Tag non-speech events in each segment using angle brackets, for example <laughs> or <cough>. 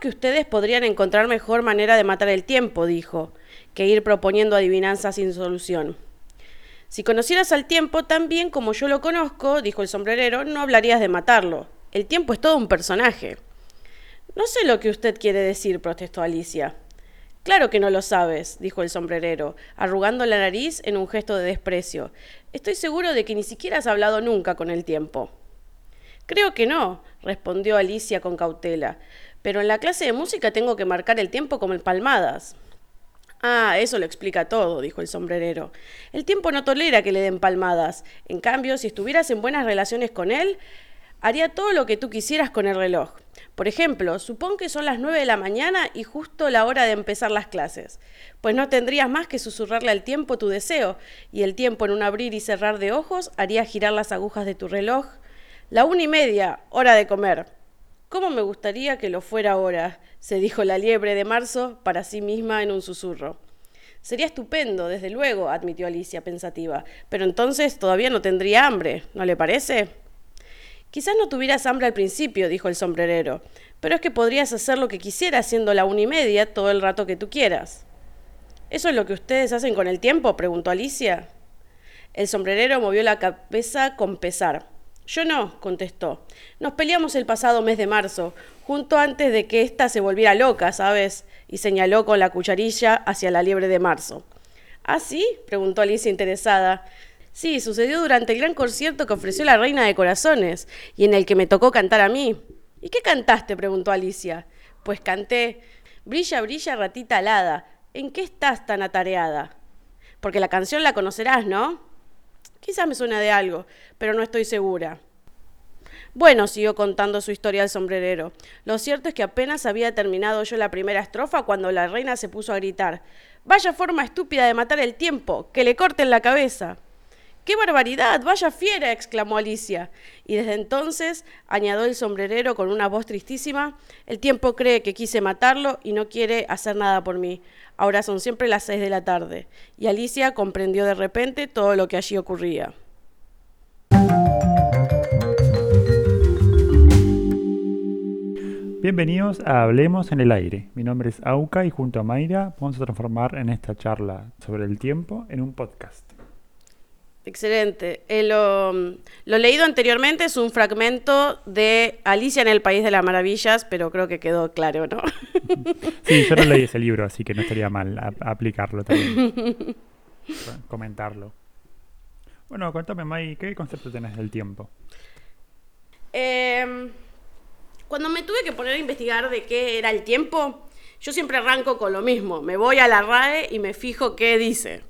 Que ustedes podrían encontrar mejor manera de matar el tiempo, dijo, que ir proponiendo adivinanzas sin solución. Si conocieras al tiempo tan bien como yo lo conozco, dijo el sombrerero, no hablarías de matarlo. El tiempo es todo un personaje. No sé lo que usted quiere decir, protestó Alicia. Claro que no lo sabes, dijo el sombrerero, arrugando la nariz en un gesto de desprecio. Estoy seguro de que ni siquiera has hablado nunca con el tiempo. Creo que no, respondió Alicia con cautela, pero en la clase de música tengo que marcar el tiempo como en palmadas. Ah, eso lo explica todo, dijo el sombrerero. El tiempo no tolera que le den palmadas. En cambio, si estuvieras en buenas relaciones con él, haría todo lo que tú quisieras con el reloj. Por ejemplo, supón que son las nueve de la mañana y justo la hora de empezar las clases. Pues no tendrías más que susurrarle al tiempo tu deseo, y el tiempo en un abrir y cerrar de ojos haría girar las agujas de tu reloj. La una y media, hora de comer. ¿Cómo me gustaría que lo fuera ahora? se dijo la liebre de marzo para sí misma en un susurro. Sería estupendo, desde luego, admitió Alicia pensativa, pero entonces todavía no tendría hambre, ¿no le parece? Quizás no tuvieras hambre al principio, dijo el sombrerero, pero es que podrías hacer lo que quisieras siendo la una y media todo el rato que tú quieras. ¿Eso es lo que ustedes hacen con el tiempo? preguntó Alicia. El sombrerero movió la cabeza con pesar. Yo no, contestó. Nos peleamos el pasado mes de marzo, junto antes de que ésta se volviera loca, ¿sabes? Y señaló con la cucharilla hacia la liebre de marzo. ¿Ah, sí? preguntó Alicia interesada. Sí, sucedió durante el gran concierto que ofreció la Reina de Corazones, y en el que me tocó cantar a mí. ¿Y qué cantaste? preguntó Alicia. Pues canté Brilla, brilla, ratita alada. ¿En qué estás tan atareada? Porque la canción la conocerás, ¿no? Quizás me suena de algo, pero no estoy segura. Bueno, siguió contando su historia el sombrerero. Lo cierto es que apenas había terminado yo la primera estrofa cuando la reina se puso a gritar Vaya forma estúpida de matar el tiempo, que le corten la cabeza. ¡Qué barbaridad! ¡Vaya fiera! exclamó Alicia. Y desde entonces, añadió el sombrerero con una voz tristísima, el tiempo cree que quise matarlo y no quiere hacer nada por mí. Ahora son siempre las seis de la tarde. Y Alicia comprendió de repente todo lo que allí ocurría. Bienvenidos a Hablemos en el Aire. Mi nombre es Auca y junto a Mayra vamos a transformar en esta charla sobre el tiempo en un podcast. Excelente. Eh, lo, leído anteriormente es un fragmento de Alicia en el País de las Maravillas, pero creo que quedó claro, ¿no? <laughs> sí, yo no leí ese libro, así que no estaría mal aplicarlo también. <laughs> comentarlo. Bueno, cuéntame, May, ¿qué concepto tenés del tiempo? Em, cuando me tuve que poner a investigar de qué era el tiempo, yo siempre arranco con lo mismo. Me voy a la RAE y me fijo qué dice.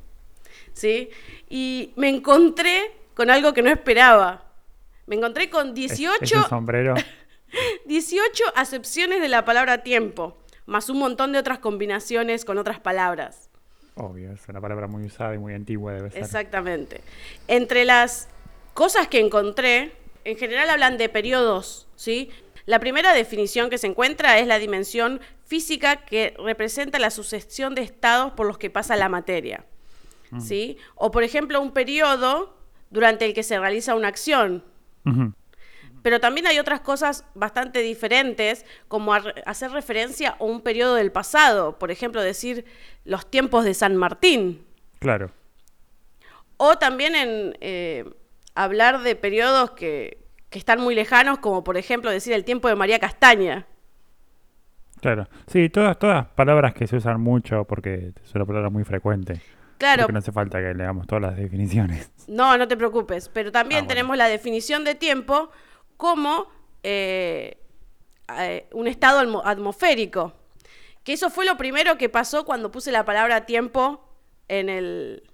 ¿Sí? y me encontré con algo que no esperaba. Me encontré con 18, sombrero. <laughs> 18 acepciones de la palabra tiempo, más un montón de otras combinaciones con otras palabras. Obvio, es una palabra muy usada y muy antigua debe ser. Exactamente. Entre las cosas que encontré, en general hablan de periodos, ¿sí? La primera definición que se encuentra es la dimensión física que representa la sucesión de estados por los que pasa la materia. ¿Sí? O, por ejemplo, un periodo durante el que se realiza una acción. Pero también hay otras cosas bastante diferentes, como hacer referencia a un periodo del pasado, por ejemplo, decir los tiempos de San Martín. Claro. O también en eh, hablar de periodos que, que están muy lejanos, como por ejemplo decir el tiempo de María Castaña. Claro, sí, todas, todas palabras que se usan mucho porque es una palabra muy frecuente. Claro. Porque no hace falta que leamos todas las definiciones. <laughs> No, no te preocupes. Pero también ah, tenemos la definición de tiempo como eh, eh, un estado atmosférico. Que eso fue lo primero que pasó cuando puse la palabra tiempo en el,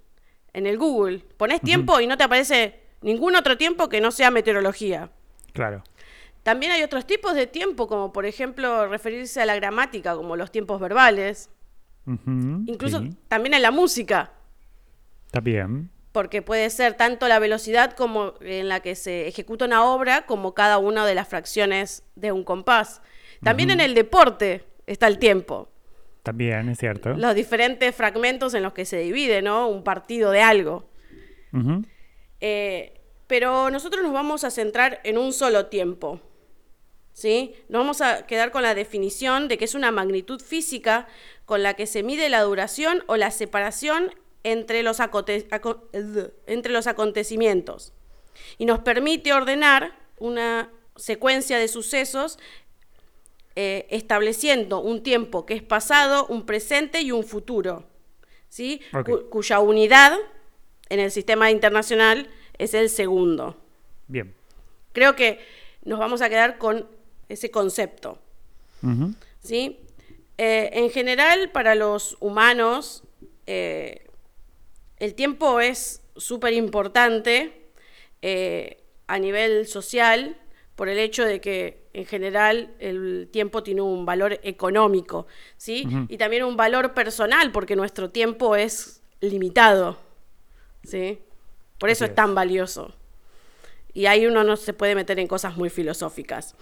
en el Google. Pones tiempo y no te aparece ningún otro tiempo que no sea meteorología. Claro. También hay otros tipos de tiempo, como por ejemplo referirse a la gramática, como los tiempos verbales. Incluso también en la música. Está bien. Porque puede ser tanto la velocidad como en la que se ejecuta una obra como cada una de las fracciones de un compás. También en el deporte está el tiempo. También, es cierto. Los diferentes fragmentos en los que se divide, ¿no? Un partido de algo. Eh, pero nosotros nos vamos a centrar en un solo tiempo. ¿sí? Nos vamos a quedar con la definición de que es una magnitud física con la que se mide la duración o la separación entre los, entre los acontecimientos y nos permite ordenar una secuencia de sucesos eh, estableciendo un tiempo que es pasado, un presente y un futuro, ¿sí? cuya unidad en el sistema internacional es el segundo. Bien. Creo que nos vamos a quedar con ese concepto. ¿sí? Eh, en general, para los humanos, eh, el tiempo es súper importante a nivel social por el hecho de que en general el tiempo tiene un valor económico, ¿sí? Y también un valor personal, porque nuestro tiempo es limitado, ¿sí? Por eso es, tan valioso. Y ahí uno no se puede meter en cosas muy filosóficas.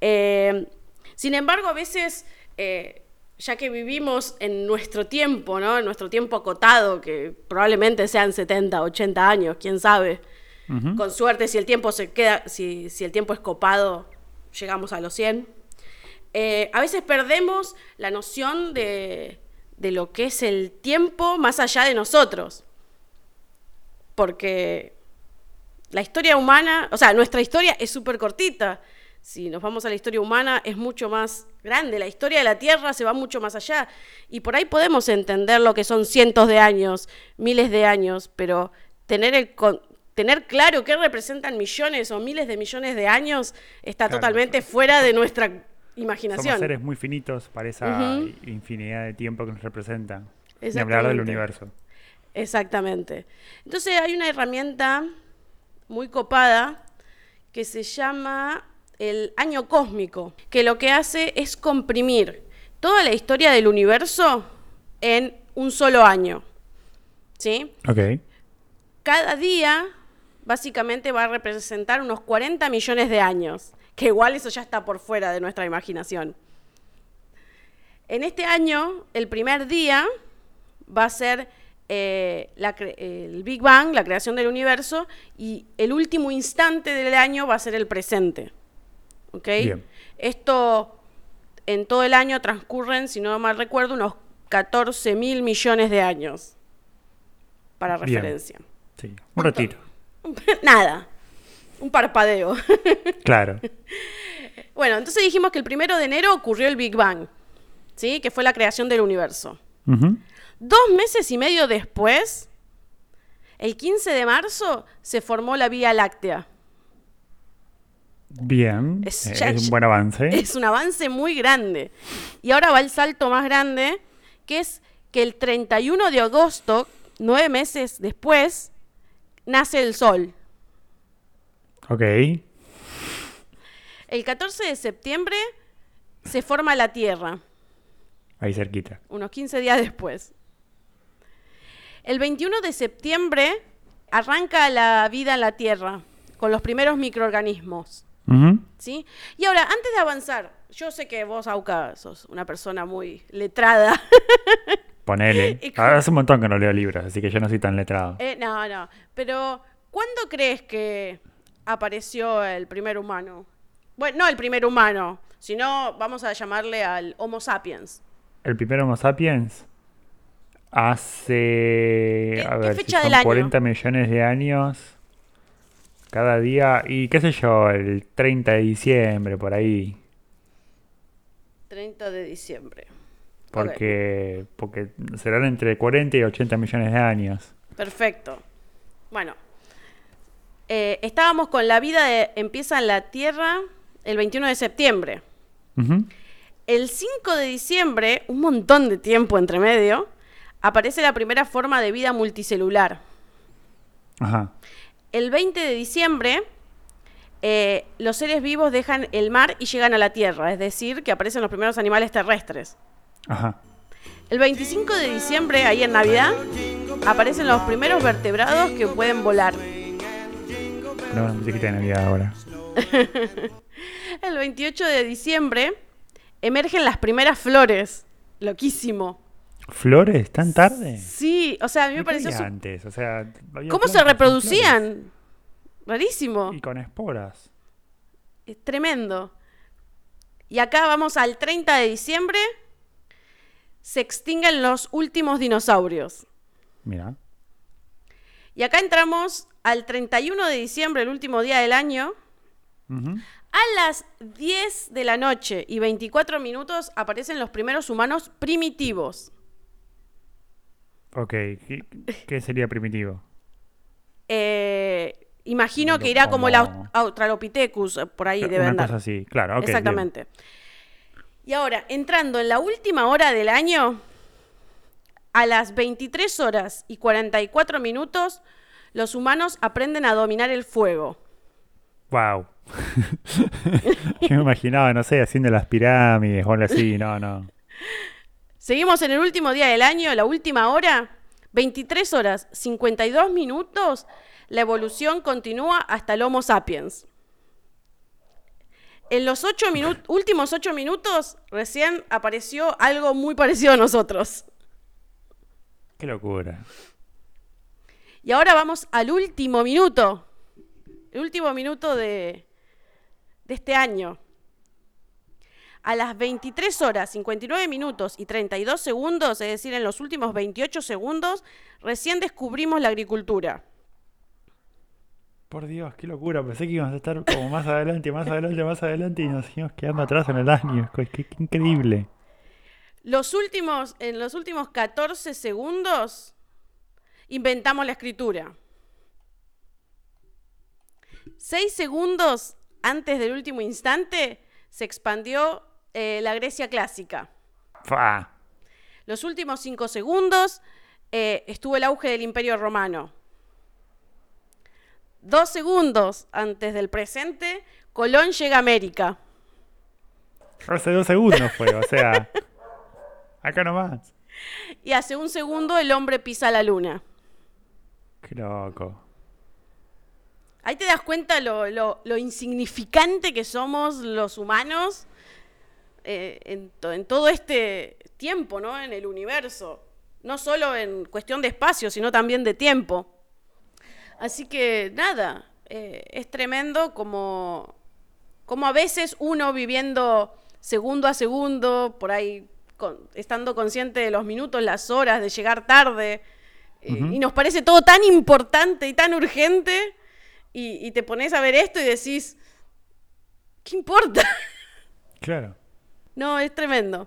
Eh, sin embargo, a veces, eh, ya que vivimos en nuestro tiempo, ¿no? En nuestro tiempo acotado, que probablemente sean 70, 80 años, quién sabe, con suerte, si el tiempo se queda, si, el tiempo es copado, llegamos a los 100. Eh, a veces perdemos la noción de, lo que es el tiempo más allá de nosotros. Porque la historia humana, o sea, nuestra historia es súper cortita. Si nos vamos a la historia humana, es mucho más grande. La historia de la Tierra se va mucho más allá. Y por ahí podemos entender lo que son cientos de años, miles de años, pero tener el, tener claro qué representan millones o miles de millones de años está totalmente fuera de nuestra imaginación. Somos seres muy finitos para esa infinidad de tiempo que nos representa. Ni hablar del universo. Exactamente. Entonces hay una herramienta muy copada que se llama el año cósmico, que lo que hace es comprimir toda la historia del universo en un solo año. ¿Sí? Ok. Cada día básicamente va a representar unos 40 millones de años, que igual eso ya está por fuera de nuestra imaginación. En este año, el primer día va a ser eh, el Big Bang, la creación del universo, y el último instante del año va a ser el presente. ¿Ok? Esto en todo el año transcurren, si no mal recuerdo, unos 14 mil millones de años. Para referencia. Sí, un retiro. <laughs> Nada. Un parpadeo. <laughs> Claro. bueno, entonces dijimos que el primero de enero ocurrió el Big Bang, ¿sí? Que fue la creación del universo. Dos meses y medio después, el 15 de marzo, se formó la Vía Láctea. Bien, es, eh, un buen avance. Es un avance muy grande. Y ahora va el salto más grande, que es que el 31 de agosto, nueve meses después, nace el sol. Ok. El 14 de septiembre se forma la Tierra. Ahí cerquita. Unos 15 días después. El 21 de septiembre arranca la vida en la Tierra con los primeros microorganismos. ¿Sí? Y ahora, antes de avanzar, yo sé que vos, Auca, sos una persona muy letrada. <laughs> Ponele. hace un montón que no leo libros, así que yo no soy tan letrado. Eh, no, no. Pero, ¿cuándo crees que apareció el primer humano? Bueno, no el primer humano, sino vamos a llamarle al Homo sapiens. ¿El primer Homo sapiens? Hace. a ver, fecha si son 40 millones de años. Cada día. Y qué sé yo, el 30 de diciembre, por ahí. 30 de diciembre. Porque, porque serán entre 40 y 80 millones de años. Perfecto. Bueno, eh, estábamos con la vida de, empieza en la Tierra el 21 de septiembre. El 5 de diciembre, un montón de tiempo entre medio, aparece la primera forma de vida multicelular. Ajá. El 20 de diciembre, eh, los seres vivos dejan el mar y llegan a la Tierra, es decir, que aparecen los primeros animales terrestres. Ajá. El 25 de diciembre, ahí en Navidad, aparecen los primeros vertebrados que pueden volar. No, de Navidad ahora. <laughs> el 28 de diciembre emergen las primeras flores. Loquísimo. ¿Flores? ¿Tan tarde? Sí, o sea, a mí me pareció. antes? O sea, ¿Cómo se reproducían? Rarísimo. Y con esporas. Es tremendo. Y acá vamos al 30 de diciembre. Se extinguen los últimos dinosaurios. Mira. Y acá entramos al 31 de diciembre, el último día del año. A las 10 de la noche y 24 minutos aparecen los primeros humanos primitivos. Ok, ¿qué, qué sería primitivo? Eh, imagino que irá como el Australopithecus, eh, por ahí debe andar. cosa así, claro. ok, bien. Exactamente. Y ahora, entrando en la última hora del año, a las 23 horas y 44 minutos, los humanos aprenden a dominar el fuego. Wow. <laughs> Yo me imaginaba, no sé, haciendo las pirámides o algo así, no, no. <laughs> Seguimos en el último día del año, la última hora, 23 horas 52 minutos, la evolución continúa hasta el Homo sapiens. En los ocho últimos 8 minutos recién apareció algo muy parecido a nosotros. Qué locura. Y ahora vamos al último minuto. El último minuto de, de este año. A las 23 horas, 59 minutos y 32 segundos, es decir, en los últimos 28 segundos, recién descubrimos la agricultura. Por Dios, qué locura. Pensé que íbamos a estar como más adelante, más adelante, más adelante y nos seguimos quedando atrás en el año. Qué, qué- qué increíble. Los últimos, en los últimos 14 segundos, inventamos la escritura. Seis segundos antes del último instante, se expandió eh, la Grecia clásica. Fa. Los últimos cinco segundos eh, estuvo el auge del Imperio Romano. Dos segundos antes del presente, Colón llega a América. Hace dos segundos fue, o sea. Acá nomás. Y hace un segundo el hombre pisa la luna. Qué loco. Ahí te das cuenta lo, lo- lo insignificante que somos los humanos eh, en, to- en todo este tiempo, ¿no? En el universo. No solo en cuestión de espacio, sino también de tiempo. Así que nada, eh, es tremendo como, como a veces uno viviendo segundo a segundo, por ahí con- estando consciente de los minutos, las horas, de llegar tarde, eh, y nos parece todo tan importante y tan urgente, y, y te pones a ver esto y decís, ¿qué importa? Claro. No, es tremendo.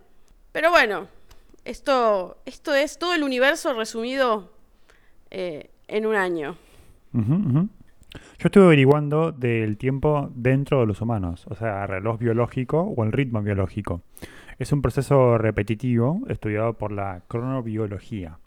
Pero bueno, esto, esto es todo el universo resumido eh, en un año. Yo estuve averiguando del tiempo dentro de los humanos, o sea, reloj biológico o el ritmo biológico. Es un proceso repetitivo estudiado por la cronobiología.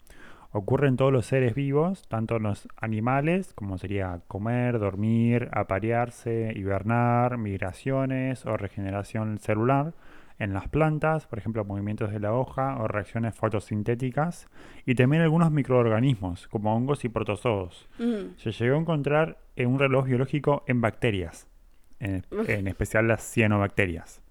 Ocurre en todos los seres vivos, tanto en los animales, como sería comer, dormir, aparearse, hibernar, migraciones o regeneración celular, en las plantas, por ejemplo, movimientos de la hoja o reacciones fotosintéticas, y también algunos microorganismos, como hongos y protozoos. Mm, Se llegó a encontrar en un reloj biológico en bacterias, en, especial las cianobacterias.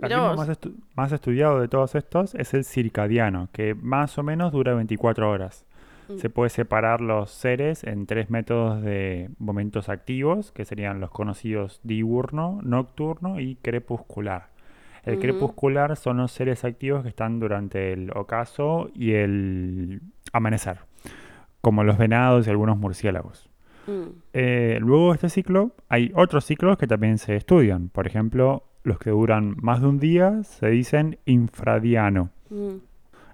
El más, estu- más estudiado de todos estos es el circadiano, que más o menos dura 24 horas. Mm. Se puede separar los seres en tres métodos de momentos activos, que serían los conocidos diurno, nocturno y crepuscular. El crepuscular son los seres activos que están durante el ocaso y el amanecer, como los venados y algunos murciélagos. mm. Eh, luego de este ciclo, hay otros ciclos que también se estudian. Por ejemplo, los que duran más de un día se dicen infradiano. Mm.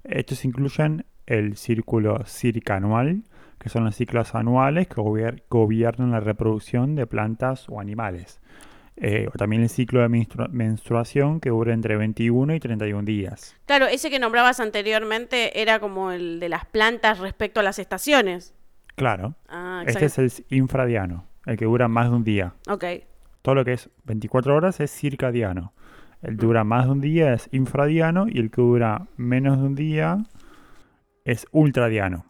Estos incluyen el círculo circanual, que son los ciclos anuales que gobier- gobiernan la reproducción de plantas o animales. Eh, o también el ciclo de menstru- menstruación, que dura entre 21 y 31 días. Claro, ese que nombrabas anteriormente era como el de las plantas respecto a las estaciones. Claro, Ah, este es el infradiano, el que dura más de un día. Ok. Todo lo que es 24 horas es circadiano. El que dura más de un día es infradiano y el que dura menos de un día es ultradiano,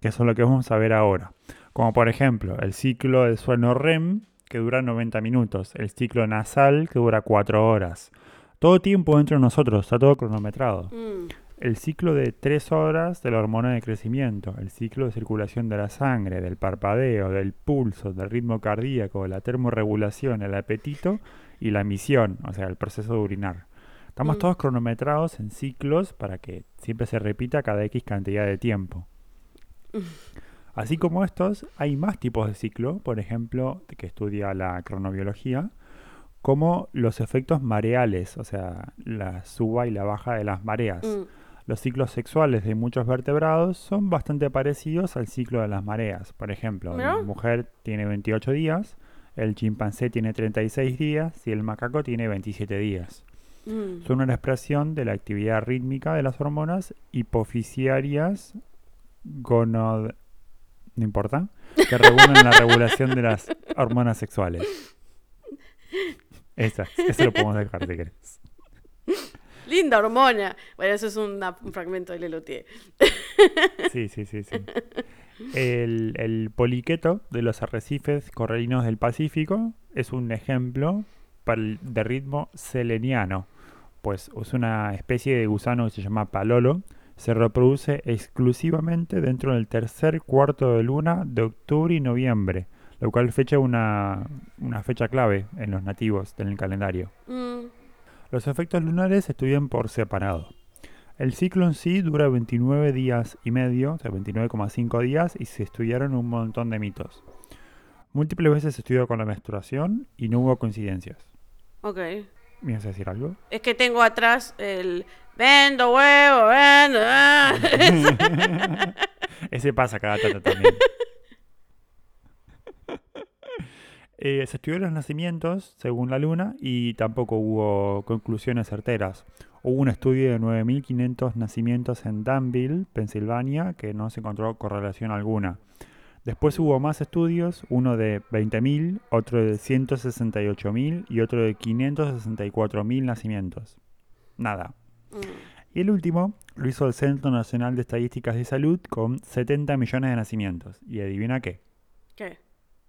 que eso es lo que vamos a ver ahora. Como por ejemplo, el ciclo del sueño REM, que dura 90 minutos, el ciclo nasal, que dura 4 horas. Todo tiempo dentro de nosotros, está todo cronometrado. Mm. el ciclo de tres horas de la hormona de crecimiento, el ciclo de circulación de la sangre, del parpadeo, del pulso, del ritmo cardíaco, la termorregulación, el apetito y la misión, o sea, el proceso de urinar. Estamos Mm. todos cronometrados en ciclos para que siempre se repita cada X cantidad de tiempo. <laughs> Así como estos, hay más tipos de ciclo, por ejemplo, que estudia la cronobiología, como los efectos mareales, o sea, la suba y la baja de las mareas. Mm. Los ciclos sexuales de muchos vertebrados son bastante parecidos al ciclo de las mareas. Por ejemplo, la mujer tiene 28 días, el chimpancé tiene 36 días y el macaco tiene 27 días. Mm. Son una expresión de la actividad rítmica de las hormonas hipofisiarias gonod... no importa, que regulan la regulación de las hormonas sexuales. Esa, eso lo podemos dejar si querés. Linda hormona. Bueno, eso es una- un fragmento de Leloutier. Sí, sí, sí, sí. El, el poliqueto de los arrecifes coralinos del Pacífico es un ejemplo para el- de ritmo seleniano, pues es una especie de gusano que se llama palolo, se reproduce exclusivamente dentro del tercer cuarto de luna de octubre y noviembre, lo cual fecha una, una fecha clave en los nativos del calendario. Mm. Los efectos lunares se estudian por separado. El ciclo en sí dura 29 días y medio, o sea, 29,5 días, y se estudiaron un montón de mitos. Múltiples veces se estudió con la menstruación y no hubo coincidencias. Ok. ¿Me ibas a decir algo? Es que tengo atrás el vendo huevo, vendo. ah. <laughs> Ese pasa cada tanto también. <laughs> Eh, se estudió los nacimientos según la luna y tampoco hubo conclusiones certeras. Hubo un estudio de 9.500 nacimientos en Danville, Pensilvania, que no se encontró correlación alguna. Después hubo más estudios, uno de 20.000, otro de 168.000 y otro de 564.000 nacimientos. Nada. Mm. Y el último lo hizo el Centro Nacional de Estadísticas de Salud con 70 millones de nacimientos. Y adivina qué, ¿Qué?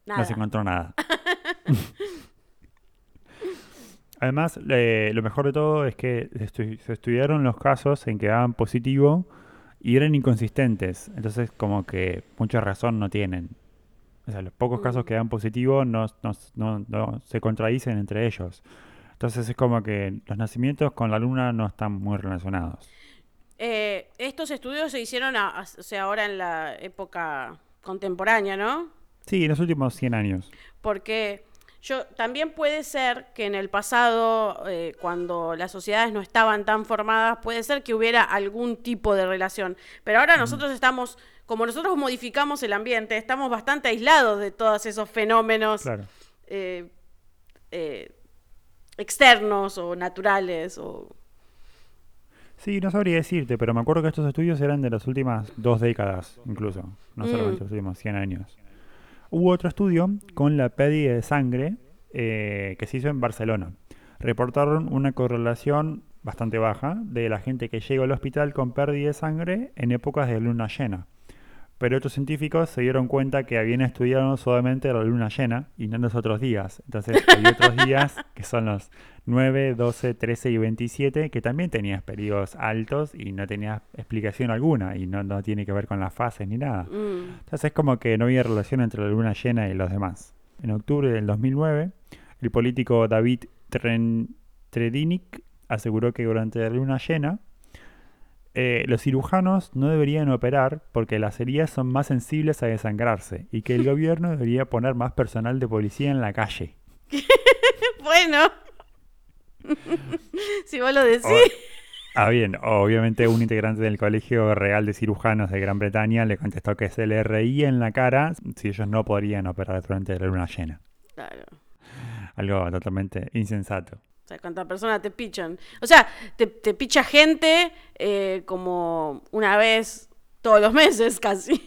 no Nada. se encontró nada. <laughs> Además, eh, lo mejor de todo es que estu- se estudiaron los casos en que daban positivo y eran inconsistentes. Entonces, como que mucha razón no tienen. O sea, los pocos casos Mm. que dan positivo no, no- no- no se contradicen entre ellos. Entonces es como que los nacimientos con la luna no están muy relacionados. Eh, estos estudios se hicieron a- a- o sea, ahora en la época contemporánea, ¿no? Sí, en los últimos 100 años. Porque yo también puede ser que en el pasado, eh, cuando las sociedades no estaban tan formadas, puede ser que hubiera algún tipo de relación. Pero ahora nosotros estamos, como nosotros modificamos el ambiente, estamos bastante aislados de todos esos fenómenos Claro. eh, externos o naturales o Sí, no sabría decirte, pero me acuerdo que estos estudios eran de las últimas dos décadas, incluso, no Mm. solamente los últimos 100 años. Hubo otro estudio con la pérdida de sangre eh, que se hizo en Barcelona. Reportaron una correlación bastante baja de la gente que llega al hospital con pérdida de sangre en épocas de luna llena. Pero otros científicos se dieron cuenta que habían estudiado solamente la luna llena y no los otros días. Entonces <laughs> hay otros días que son los 9, 12, 13 y 27 que también tenías periodos altos y no tenías explicación alguna y no, no tiene que ver con las fases ni nada. mm, Entonces es como que no había relación entre la luna llena y los demás. En octubre del 2009, el político David Tren- Tredinic aseguró que durante la luna llena eh, los cirujanos no deberían operar porque las heridas son más sensibles a desangrarse y que el <laughs> gobierno debería poner más personal de policía en la calle. <laughs> bueno. <laughs> si vos lo decís. Ah, bien, obviamente un integrante del Colegio Real de Cirujanos de Gran Bretaña le contestó que se le reía en la cara si ellos no podrían operar durante la luna llena. Claro. Algo totalmente insensato. O sea, cuántas personas te pichan. O sea, te, te picha gente eh, como una vez todos los <laughs> meses casi.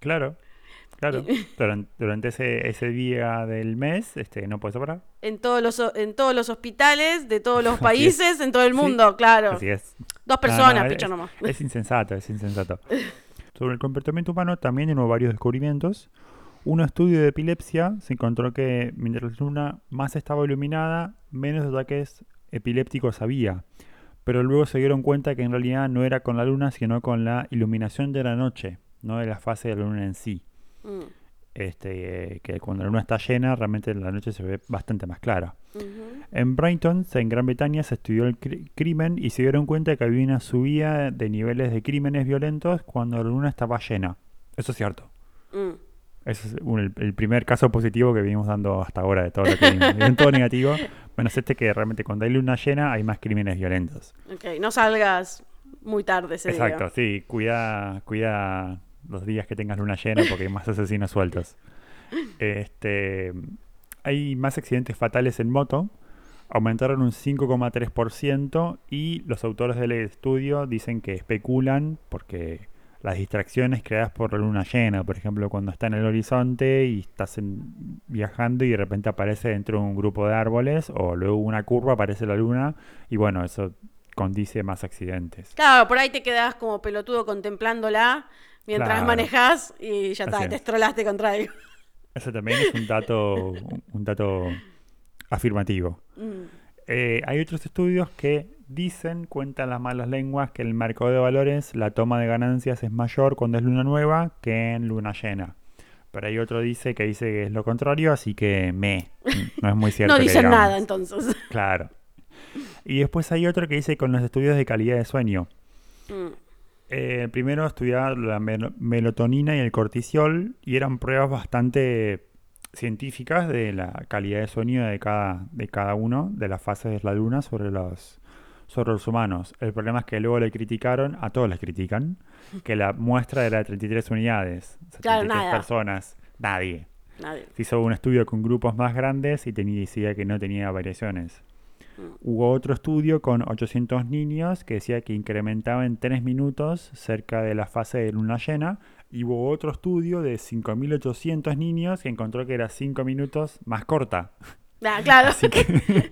Claro, claro. <laughs> Durante, durante ese, ese día del mes este, no puedes operar. En todos los, en todos los hospitales de todos los <laughs> países, en todo el Sí, mundo, claro. Así es. Dos personas no, pichan es, nomás. es insensato, es insensato. Sobre el comportamiento humano también hubo varios descubrimientos. Un estudio de epilepsia se encontró que mientras la luna más estaba iluminada, menos ataques epilépticos había. pero luego se dieron cuenta que en realidad no era con la luna, sino con la iluminación de la noche, no de la fase de la luna en sí. Mm. Este, que cuando la luna está llena, realmente la noche se ve bastante más clara. En Brighton, en Gran Bretaña, se estudió el cri- crimen y se dieron cuenta que había una subida de niveles de crímenes violentos cuando la luna estaba llena. Eso es cierto. Mm. Ese es un- el, el primer caso positivo que venimos dando hasta ahora de todo lo que vimos. Todo negativo, <laughs> menos este que realmente cuando hay luna llena hay más crímenes violentos. Ok, no salgas muy tarde ese Exacto, día. sí, cuida, cuida los días que tengas luna llena porque hay más asesinos sueltos. <laughs> Este, hay más accidentes fatales en moto, aumentaron un 5,3% y los autores del estudio dicen que especulan porque las distracciones creadas por la luna llena, por ejemplo, cuando está en el horizonte y estás en- viajando y de repente aparece dentro de un grupo de árboles o luego una curva aparece la luna y bueno, eso condice más accidentes. Claro, por ahí te quedás como pelotudo contemplándola mientras Claro. manejás y ya está, es. te estrolaste contra algo. Eso también es un dato, un- un dato afirmativo. Mm. Eh, hay otros estudios que dicen, cuentan las malas lenguas, que el mercado de valores la toma de ganancias es mayor cuando es luna nueva que en luna llena. Pero hay otro dice que dice que es lo contrario, así que me. No es muy <laughs> cierto. No que dicen digamos. nada entonces. Claro. Y después hay otro que dice con los estudios de calidad de sueño. Mm. Eh, el primero estudiar la mel- melatonina y el cortisol y eran pruebas bastante científicas de la calidad de sueño de cada, de cada uno de las fases de la luna sobre los, sobre los humanos. El problema es que luego le criticaron, a todos les critican, que la muestra era de 33 unidades, Claro, 73 nada. personas, nadie. Nadie. Se hizo un estudio con grupos más grandes y tenía, decía que no tenía variaciones. Hubo otro estudio con 800 niños que decía que incrementaba en 3 minutos cerca de la fase de luna llena. Y hubo otro estudio de 5.800 niños que encontró que era 5 minutos más corta. Ah, claro, Así que, <laughs>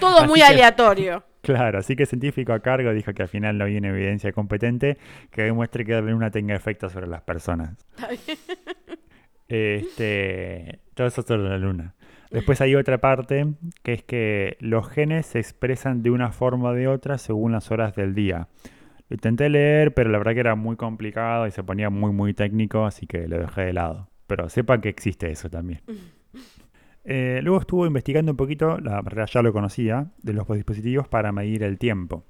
todo así muy que- aleatorio. claro, así que el científico a cargo dijo que al final no había una evidencia competente que demuestre que la luna tenga efecto sobre las personas. Está bien. <laughs> Este, todo eso sobre la luna. Después hay otra parte que es que los genes se expresan de una forma o de otra según las horas del día. Lo intenté leer, pero la verdad que era muy complicado y se ponía muy muy técnico, así que lo dejé de lado. Pero sepan que existe eso también. Eh, luego estuvo investigando un poquito, la verdad ya lo conocía, de los dispositivos para medir el tiempo.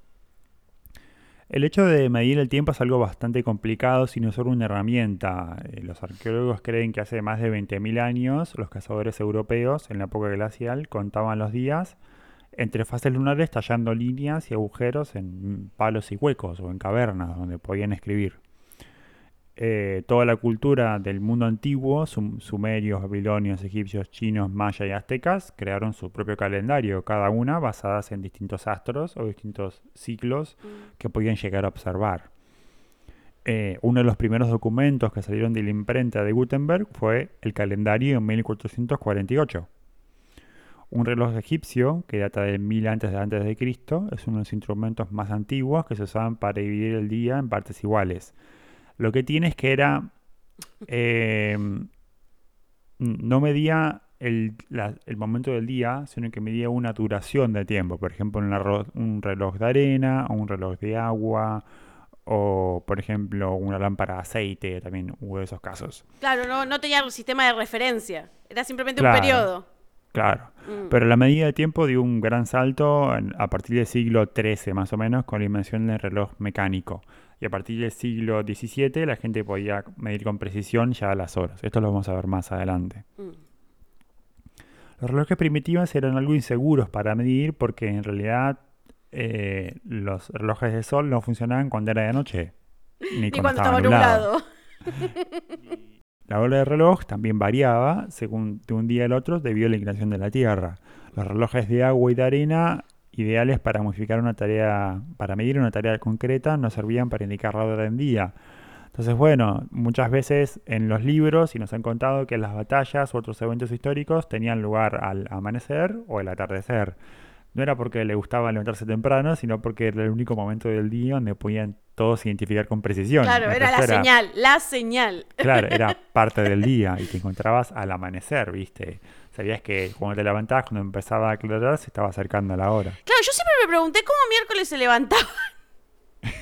El hecho de medir el tiempo es algo bastante complicado si no es solo una herramienta. Eh, Los arqueólogos creen que hace más de 20.000 años los cazadores europeos, en la época glacial, contaban los días entre fases lunares tallando líneas y agujeros en palos y huecos o en cavernas donde podían escribir. Eh, toda la cultura del mundo antiguo, sum- sumerios, babilonios, egipcios, chinos, mayas y aztecas, crearon su propio calendario, cada una basadas en distintos astros o distintos ciclos que podían llegar a observar. Eh, uno de los primeros documentos que salieron de la imprenta de Gutenberg fue el calendario en 1448. Un reloj egipcio que data de 1000 antes de antes de Cristo es uno de los instrumentos más antiguos que se usaban para dividir el día en partes iguales. Lo que tiene es que era eh, no medía el, la- el momento del día, sino que medía una duración de tiempo. Por ejemplo, un, arro- un reloj de arena o un reloj de agua o, por ejemplo, una lámpara de aceite. También hubo esos casos. Claro, no, no tenía un sistema de referencia. Era simplemente Claro. un periodo. Claro. Mm. Pero la medida de tiempo dio un gran salto a partir del siglo XIII, más o menos, con la invención del reloj mecánico. Y a partir del siglo XVII la gente podía medir con precisión ya las horas. Esto lo vamos a ver más adelante. Mm. Los relojes primitivos eran algo inseguros para medir porque en realidad eh, los relojes de sol no funcionaban cuando era de noche. Ni cuando, estaba nublado. <laughs> La hora del reloj también variaba según de un día al otro debido a la inclinación de la Tierra. Los relojes de agua y de arena, ideales para modificar una tarea, para medir una tarea concreta, no servían para indicar la hora del día. Entonces, bueno, muchas veces en los libros y nos han contado que las batallas u otros eventos históricos tenían lugar al amanecer o el atardecer. No era porque le gustaba levantarse temprano, sino porque era el único momento del día donde podían todos identificar con precisión. Claro, era la señal, la señal. Claro, era <laughs> parte del día y te encontrabas al amanecer, ¿viste? Sabías que cuando te levantabas, cuando empezaba a aclarar, se estaba acercando la hora. Claro, yo siempre me pregunté cómo miércoles se levantaban. <laughs>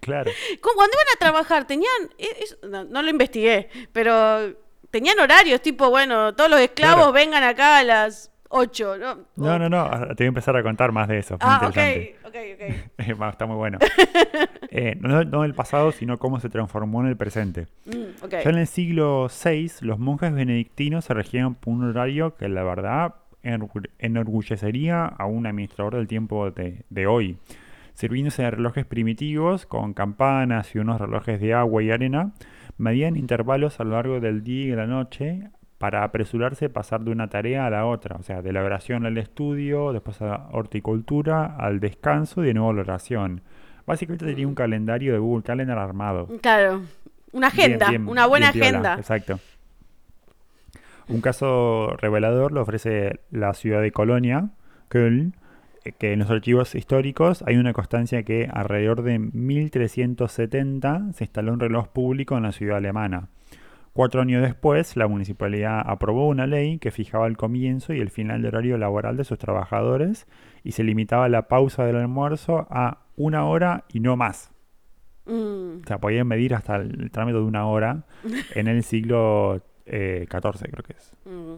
Claro. Cuando iban a trabajar, tenían. e- no, no lo investigué, pero tenían horarios, tipo, bueno, todos los esclavos Claro. vengan acá a las 8. No, No, no, no, te voy a empezar a contar más de eso. Ah, ok, ok, ok. <laughs> Eh, Está muy bueno. <laughs> Eh, no, no el pasado, sino cómo se transformó en el presente. Mm. Ya en el siglo VI, los monjes benedictinos se regían por un horario que la verdad enorgu- enorgullecería a un administrador del tiempo de, de hoy. Sirviéndose de relojes primitivos con campanas y unos relojes de agua y arena, medían intervalos a lo largo del día y de la noche para apresurarse a pasar de una tarea a la otra, o sea, de la oración al estudio, después a la horticultura, al descanso y de nuevo a la oración. Básicamente tenía un calendario de Google Calendar armado. Claro. Una agenda, Bien, bien, una buena agenda. Exacto. Un caso revelador lo ofrece la ciudad de Colonia, Köln, eh, que en los archivos históricos hay una constancia que alrededor de 1370 se instaló un reloj público en la ciudad alemana. Cuatro años después, la municipalidad aprobó una ley que fijaba el comienzo y el final de horario laboral de sus trabajadores y se limitaba la pausa del almuerzo a una hora y no más. Mm, O sea, podían medir hasta el trámite de una hora <laughs> en el siglo eh, XIV, creo que es. mm.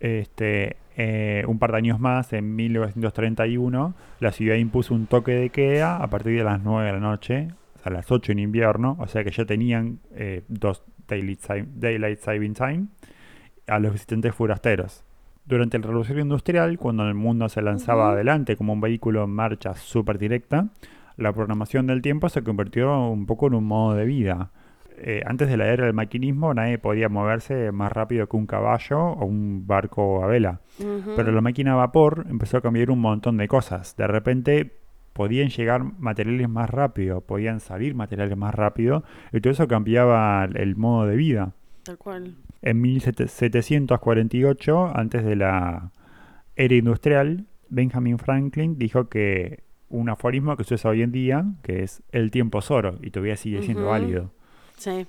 Este, eh, un par de años más, en 1931, la ciudad impuso un toque de queda a partir de las 9 de la noche, a las 8 en invierno, o sea que ya tenían eh, dos daylight, daylight saving time a los visitantes forasteros. Durante la revolución industrial, cuando el mundo se lanzaba adelante como un vehículo en marcha súper directa, la programación del tiempo se convirtió un poco en un modo de vida. Eh, antes de la era del maquinismo, nadie podía moverse más rápido que un caballo o un barco a vela. Pero la máquina a vapor empezó a cambiar un montón de cosas. De repente podían llegar materiales más rápido, podían salir materiales más rápido, y todo eso cambiaba el- modo de vida. Tal cual. En 1748, antes de la era industrial, Benjamin Franklin dijo que un aforismo que se usa hoy en día, que es el tiempo es oro, y todavía sigue siendo válido. Sí.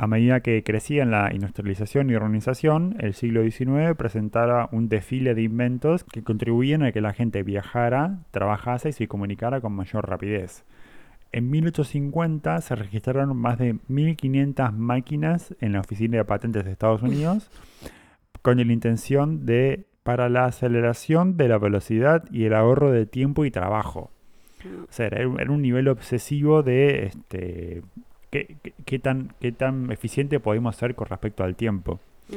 A medida que crecía la industrialización y urbanización, el siglo XIX presentaba un desfile de inventos que contribuían a que la gente viajara, trabajase y se comunicara con mayor rapidez. En 1850 se registraron más de 1.500 máquinas en la Oficina de Patentes de Estados Unidos con la intención de para la aceleración de la velocidad y el ahorro de tiempo y trabajo. O sea, era un nivel obsesivo de este, qué, qué- qué tan, qué tan eficiente podemos ser con respecto al tiempo. Mm.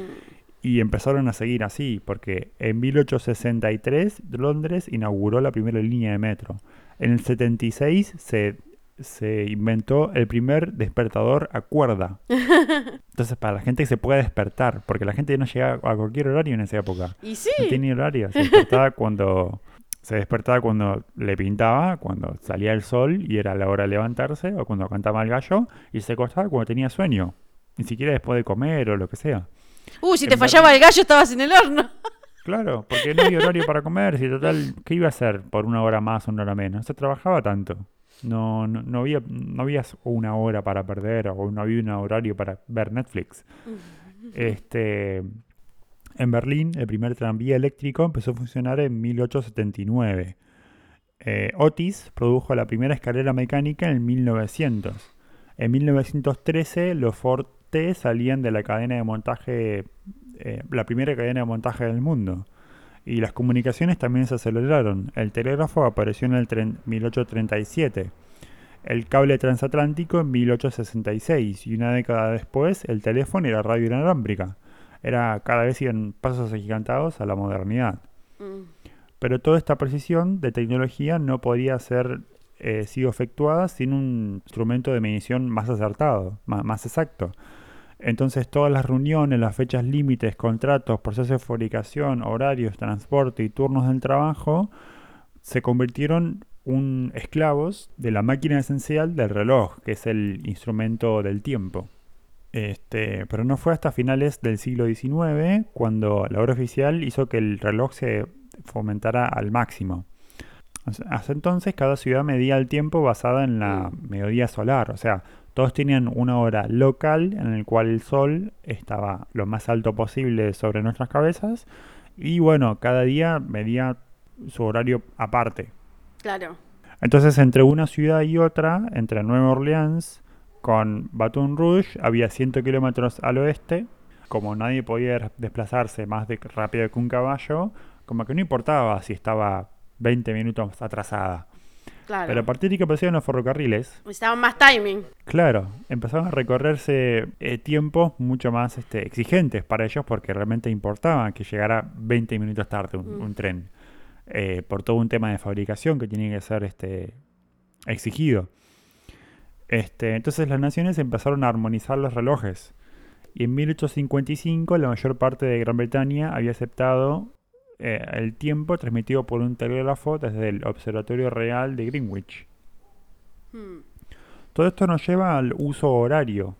Y empezaron a seguir así, porque en 1863 Londres inauguró la primera línea de metro. En el 76 se, se inventó el primer despertador a cuerda. <laughs> Entonces, para la gente que se pueda despertar, porque la gente no llegaba a cualquier horario en esa época. Y sí. No tenía horario, se despertaba <laughs> cuando se despertaba cuando le pintaba, cuando salía el sol y era la hora de levantarse, o cuando cantaba el gallo, y se acostaba cuando tenía sueño, ni siquiera después de comer o lo que sea. Uy, si en te fallaba el gallo estabas en el horno. <laughs> Claro, porque no había horario para comer, si total, ¿qué iba a hacer por una hora más o una hora menos? No se trabajaba tanto. No, no, no había, no había una hora para perder o no había un horario para ver Netflix. Este, en Berlín, el primer tranvía eléctrico empezó a funcionar en 1879. Eh, Otis produjo la primera escalera mecánica en 1900. En 1913, los Ford T salían de la cadena de montaje, eh, la primera cadena de montaje del mundo. Y las comunicaciones también se aceleraron. El telégrafo apareció en el tren- 1837. El cable transatlántico en 1866. Y una década después, el teléfono y la radio inalámbrica. Era cada vez iban pasos agigantados a la modernidad. Mm. Pero toda esta precisión de tecnología no podría ser eh, sido efectuada sin un instrumento de medición más acertado, ma- más, exacto. Entonces todas las reuniones, las fechas límites, contratos, procesos de fabricación, horarios, transporte y turnos del trabajo se convirtieron un esclavos de la máquina esencial del reloj, que es el instrumento del tiempo. Este, pero no fue hasta finales del siglo XIX cuando la hora oficial hizo que el reloj se fomentara al máximo. Hasta entonces cada ciudad medía el tiempo basada en la mediodía solar, o sea, Todos tenían una hora local en el cual el sol estaba lo más alto posible sobre nuestras cabezas y bueno, cada día medía su horario aparte. Claro. Entonces, entre una ciudad y otra, entre Nueva Orleans con Baton Rouge, había 100 kilómetros al oeste. Como nadie podía desplazarse más de rápido que un caballo, como que no importaba si estaba 20 minutos atrasada. Claro. Pero a partir de que aparecieron los ferrocarriles, Necesitaban más timing. claro, empezaron a recorrerse eh, tiempos mucho más este, exigentes para ellos porque realmente importaba que llegara 20 minutos tarde un, Mm. un tren. eh, por todo un tema de fabricación que tiene que ser este, exigido. Este, entonces las naciones empezaron a armonizar los relojes. Y en 1855 la mayor parte de Gran Bretaña había aceptado eh, el tiempo transmitido por un telégrafo desde el Observatorio Real de Greenwich. Hmm. Todo esto nos lleva al uso horario.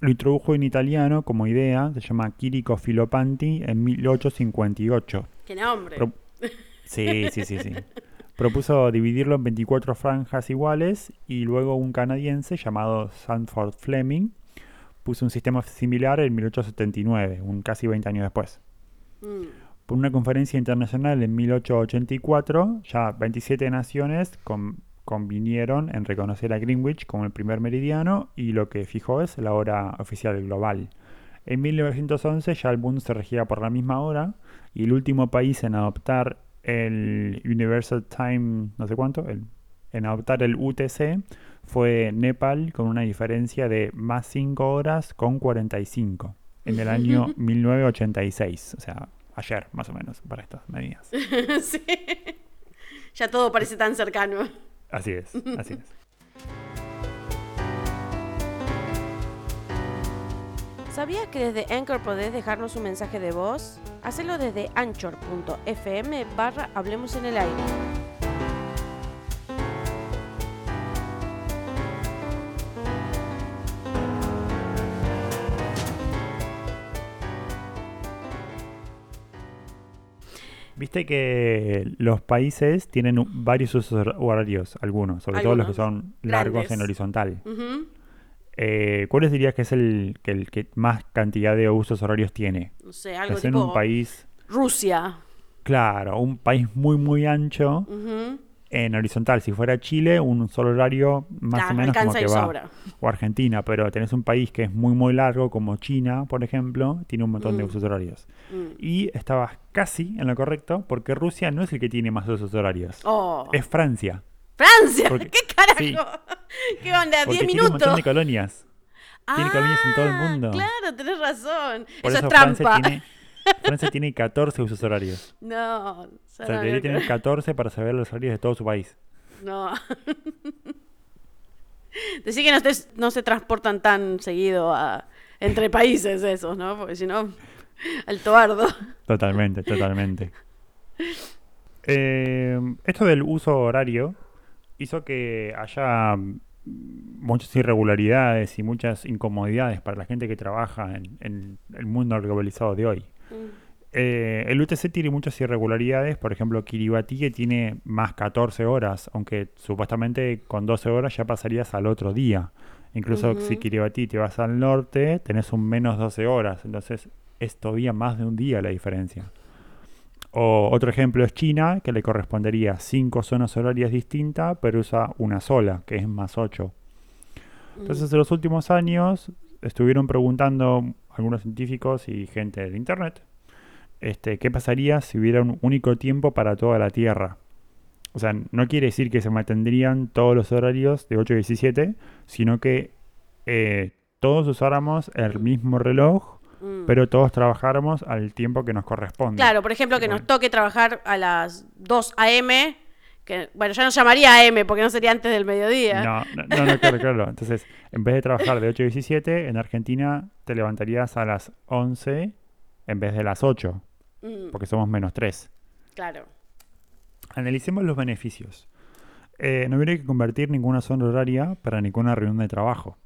Lo introdujo en italiano como idea, se llama Chirico Filopanti en 1858. ¡Qué nombre! Pro- Sí, sí, sí, sí. <laughs> Propuso dividirlo en 24 franjas iguales y luego un canadiense llamado Sanford Fleming puso un sistema similar en 1879, un casi 20 años después. Hmm. Por una conferencia internacional en 1884, ya 27 naciones con- convinieron en reconocer a Greenwich como el primer meridiano y lo que fijó es la hora oficial global. En 1911 ya el mundo se regía por la misma hora y el último país en adoptar el Universal Time, no sé cuánto, el- en adoptar el UTC fue Nepal con una diferencia de más 5 horas con 45 en el año <laughs> 1986, o sea, ayer más o menos para estas medidas. <laughs> sí. Ya todo parece tan cercano. Así es, así es. <laughs> ¿Sabías que desde Anchor podés dejarnos un mensaje de voz? Hacelo desde anchor.fm barra Hablemos en el aire. Viste que los países tienen varios usos hor- horarios, algunos, sobre todo los que Algunos. son largos Grandes. en horizontal. Ujú. Eh, ¿Cuáles dirías que es el que, el que más cantidad de usos horarios tiene? No sé, algo Es en tipo un país, Rusia. claro, un país muy muy ancho en horizontal. Si fuera Chile, un solo horario más o menos como que va. sobra. O Argentina, pero tenés un país que es muy muy largo como China, por ejemplo, tiene un montón de Mm. usos horarios. Mm. Y estabas casi en lo correcto porque Rusia no es el que tiene más usos horarios. Oh. Es Francia. ¡Francia! porque- ¿Qué carajo? sí. <laughs> ¿Qué onda? Porque ¿10 tiene un montón minutos? de colonias. tiene colonias en todo el Ah, mundo. Claro, tenés razón. Por eso, eso, es Francia trampa. tiene, Francia tiene <laughs> 14 usos horarios. No, O sea, debería no, tener 14 para saber los horarios de todo su país. no. <laughs> Decir que no, estés- no se transportan tan seguido a- entre países esos, ¿no? Porque si no, al toardo. Totalmente, totalmente. Eh, esto del uso horario hizo que haya mm, muchas irregularidades y muchas incomodidades para la gente que trabaja en, en el mundo globalizado de hoy. Eh, el UTC tiene muchas irregularidades, por ejemplo, Kiribati que tiene más 14 horas, aunque supuestamente con 12 horas ya pasarías al otro día. Incluso si Kiribati te vas al norte, tenés un menos 12 horas, entonces es todavía más de un día la diferencia. O otro ejemplo es China, que le correspondería 5 zonas horarias distintas, pero usa una sola, que es más 8. Entonces, en los últimos años estuvieron preguntando algunos científicos y gente de internet este, qué pasaría si hubiera un único tiempo para toda la Tierra. O sea, no quiere decir que se mantendrían todos los horarios de 8 y 17, sino que eh, todos usáramos el mismo reloj, Mm. pero todos trabajáramos al tiempo que nos corresponde. Claro, por ejemplo, que nos toque trabajar a las 2 a.m., que, bueno, ya no llamaría AM porque no sería antes del mediodía. No, no, no, no, claro, claro. Entonces, en vez de trabajar de 8 a 17, en Argentina te levantarías a las 11 en vez de las 8, Mm, porque somos menos 3. claro. Analicemos los beneficios. Eh, no hubiera que convertir ninguna zona horaria para ninguna reunión de trabajo.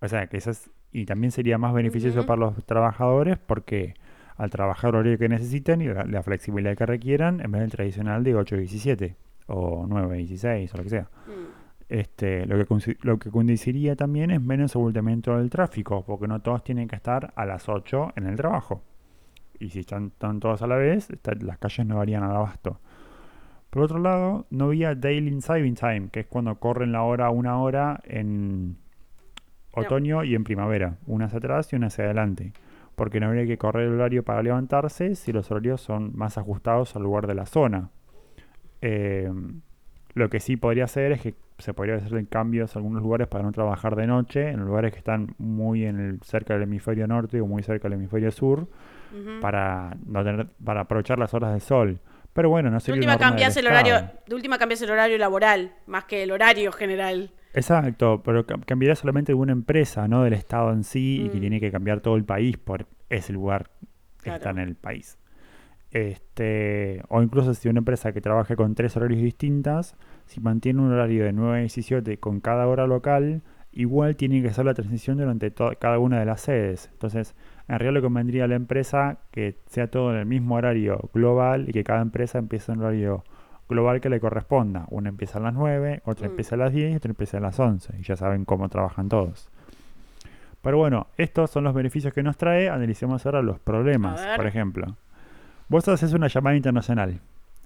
O sea, que esas y también sería más beneficioso para los trabajadores porque al trabajar el horario que necesiten y la, la flexibilidad que requieran, en vez del tradicional de 8 a 17 o 9 a 16 o lo que sea. Mm. Este, lo, que, lo que conduciría también es menos abultamiento del tráfico, porque no todos tienen que estar a las 8 en el trabajo. Y si están, están todos a la vez, está- las calles no varían al abasto. Por otro lado, no había Daily Saving Time, que es cuando corren la hora una hora en otoño y en primavera, una hacia atrás y una hacia adelante. Porque no habría que correr el horario para levantarse si los horarios son más ajustados al lugar de la zona. Eh, lo que sí podría hacer es que se podría hacer cambios en algunos lugares para no trabajar de noche, en lugares que están muy en el, cerca del hemisferio norte o muy cerca del hemisferio sur, para, no tener, para aprovechar las horas del sol. Pero bueno, no De sería última cambias el horario, de última cambias el horario laboral, más que el horario general. Exacto, pero ca- cambiaría solamente de una empresa, no del Estado en sí, y que Mm. tiene que cambiar todo el país por ese lugar que Claro. está en el país. Este, o incluso si una empresa que trabaje con tres horarios distintas, si mantiene un horario de 9 a 17 con cada hora local, igual tiene que hacer la transición durante cada una de las sedes. Entonces, en realidad lo que convendría a la empresa que sea todo en el mismo horario global y que cada empresa empiece en un horario global que le corresponda. Una empieza a las 9, otra Mm. empieza a las 10 y otra empieza a las 11. Y ya saben cómo trabajan todos. Pero bueno, estos son los beneficios que nos trae. Analicemos ahora los problemas. Por ejemplo, vos haces una llamada internacional.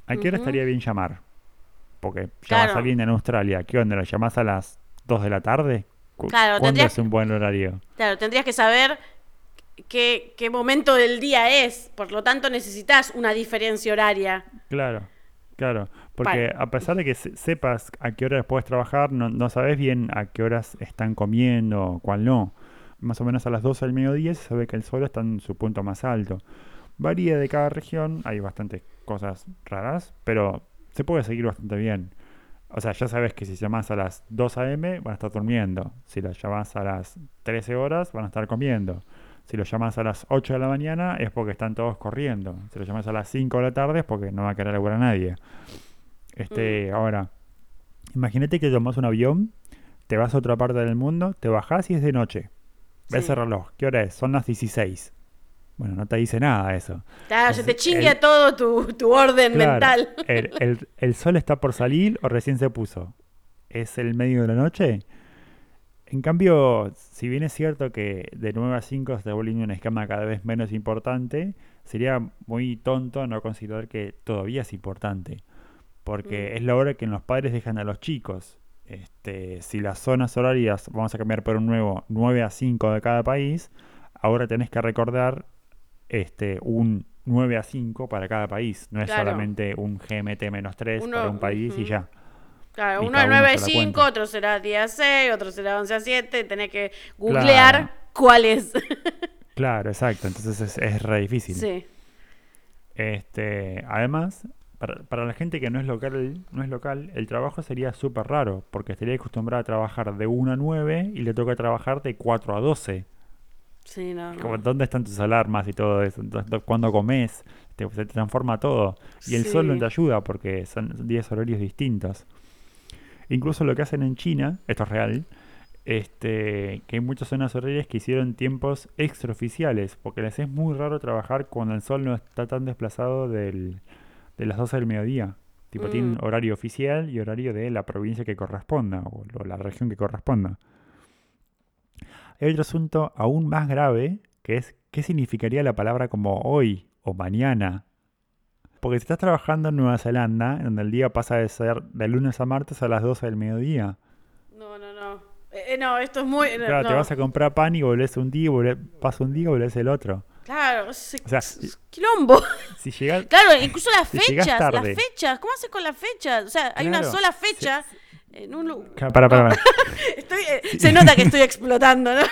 ¿A qué hora estaría bien llamar? Porque llamas Claro. a alguien en Australia. ¿Qué onda? ¿Lo llamás a las 2 de la tarde? Claro, ¿Cuándo es un buen horario? Claro, tendrías que saber qué, qué momento del día es. Por lo tanto, necesitas una diferencia horaria. Claro, claro. Porque Vale. a pesar de que se- sepas a qué horas puedes trabajar, no, no sabes bien a qué horas están comiendo, cuál no. Más o menos a las 12 del mediodía se sabe que el sol está en su punto más alto. Varía de cada región, hay bastantes cosas raras, pero se puede seguir bastante bien. O sea, ya sabes que si llamas a las 2 a.m. van a estar durmiendo. Si las llamas a las 13 horas van a estar comiendo. Si lo llamas a las 8 de la mañana es porque están todos corriendo. Si lo llamas a las 5 de la tarde es porque no va a querer laburar nadie. Este, ahora, imagínate que tomas un avión, te vas a otra parte del mundo, te bajás y es de noche. Ves Sí. el reloj. ¿Qué hora es? Son las 16. Bueno, no te dice nada eso. Claro, se te chingue el- todo tu, tu orden Claro, mental. El, el- el sol está por salir o recién se puso. ¿Es el medio de la noche? En cambio, si bien es cierto que de 9 a 5 se está volviendo un esquema cada vez menos importante, sería muy tonto no considerar que todavía es importante. Porque Mm. es la hora que los padres dejan a los chicos. Este, si las zonas horarias vamos a cambiar por un nuevo 9 a 5 de cada país, ahora tenés que recordar este, un 9 a 5 para cada país. No es Claro. solamente un GMT menos 3 Uno- para un país y ya. Claro, uno es uno 9 se a la 5, cuenta. otro será 10 a 6, otro será 11 a 7. Tenés que googlear Claro. cuál es. <laughs> Claro, exacto. Entonces es, es re difícil. sí. Este, además, para, para la gente que no es local, no es local, el trabajo sería súper raro, porque estaría acostumbrado a trabajar de 1 a 9 y le toca trabajar de 4 a 12. Sí, no, no. Como, ¿Dónde están tus alarmas y todo eso? ¿Cuándo comes? Te- se te transforma todo. Y el sol no Sí. te ayuda porque son 10 horarios distintos. Incluso lo que hacen en China, esto es real, este, que hay muchas zonas horarias que hicieron tiempos extraoficiales, porque les es muy raro trabajar cuando el sol no está tan desplazado del, de las 12 del mediodía. Tipo, tienen Mm. horario oficial y horario de la provincia que corresponda, o, o la región que corresponda. Hay otro asunto aún más grave, que es qué significaría la palabra como hoy o mañana. Porque si estás trabajando en Nueva Zelanda, en donde el día pasa de ser de lunes a martes a las 12 del mediodía, No, no, no. Eh, eh, no, esto es muy. no, claro, te vas a comprar pan y volvés un día, volvés- pasa un día y volvés el otro. Claro, es, O sea, es quilombo. Si llegas, <laughs> Claro, incluso las Si fechas, las fechas, ¿cómo haces con las fechas? O sea, hay una sola fecha en un Para, para, para. Estoy, eh, se nota que estoy explotando, ¿no?